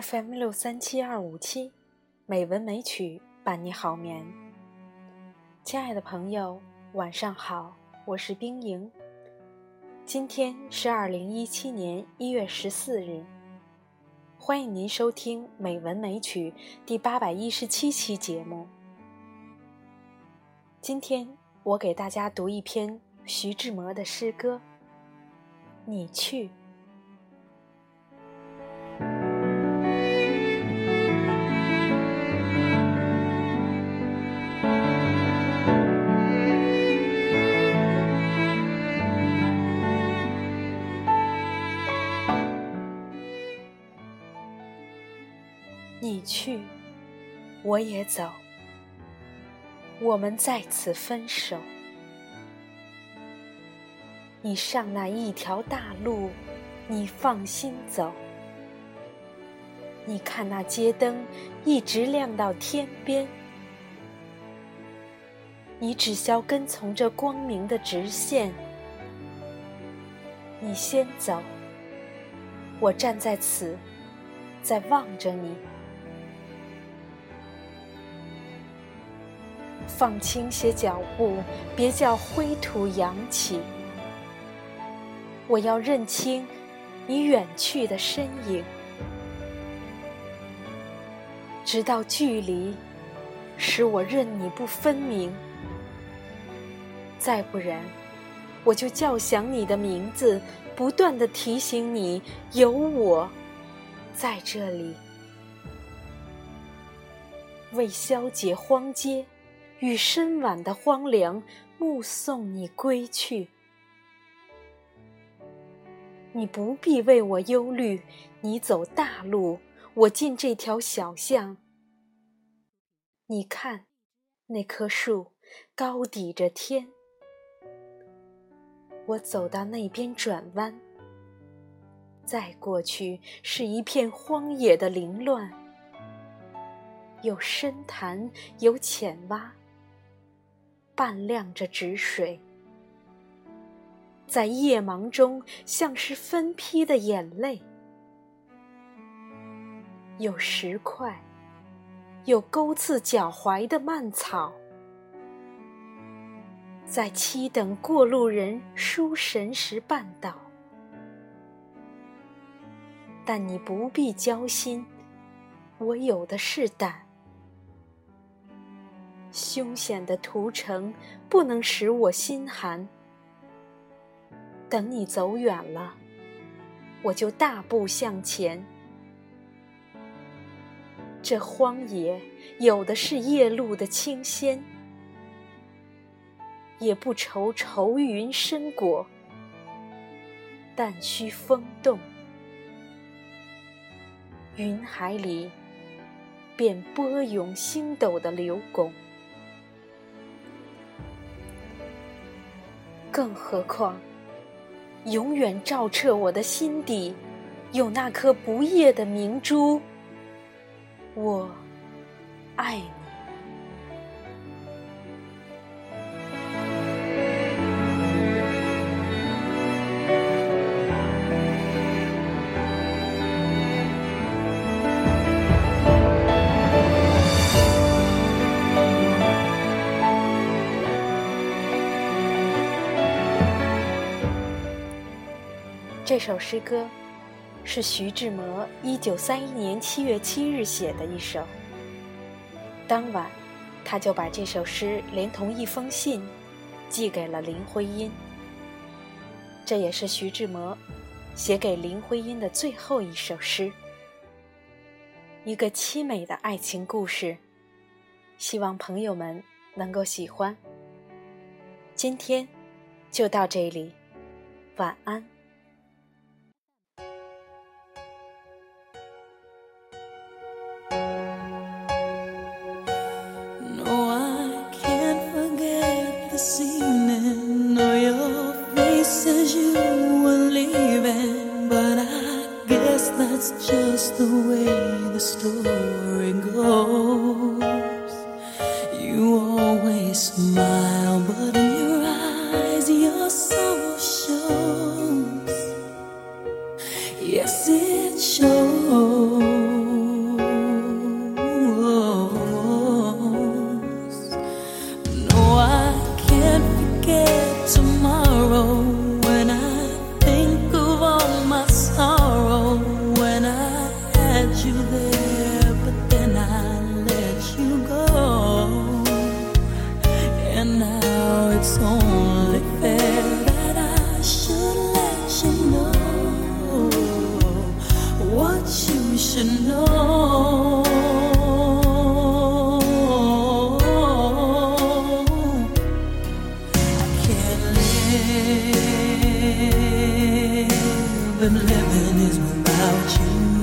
FM 六三七二五七，美文美曲伴你好眠。亲爱的朋友，晚上好，我是冰莹。今天是二零一七年一月十四日，欢迎您收听《美文美曲》第八百一十七期节目。今天我给大家读一篇徐志摩的诗歌《你去》。你去，我也走，我们在此分手。你上那一条大路，你放心走。你看那街灯一直亮到天边，你只需跟从这光明的直线。你先走，我站在此，在望着你。放轻些脚步，别叫灰土扬起。我要认清你远去的身影，直到距离使我认你不分明。再不然，我就叫响你的名字，不断的提醒你有我在这里，为消解荒街。与深晚的荒凉，目送你归去。你不必为我忧虑，你走大路，我进这条小巷。你看，那棵树高抵着天。我走到那边转弯，再过去是一片荒野的凌乱，有深潭，有浅洼。半亮着止水，在夜茫中像是分批的眼泪。有石块，有勾刺脚踝的蔓草，在七等过路人书神时绊倒。但你不必焦心，我有的是胆。凶险的屠城不能使我心寒。等你走远了，我就大步向前。这荒野有的是夜露的清鲜，也不愁愁云深裹，但需风动，云海里便波涌星斗的流拱。更何况，永远照彻我的心底，有那颗不夜的明珠。我爱你。这首诗歌是徐志摩一九三一年七月七日写的一首。当晚，他就把这首诗连同一封信寄给了林徽因。这也是徐志摩写给林徽因的最后一首诗，一个凄美的爱情故事。希望朋友们能够喜欢。今天就到这里，晚安。Just the way the story goes. You always smile, but should know. I can't live, living is without you.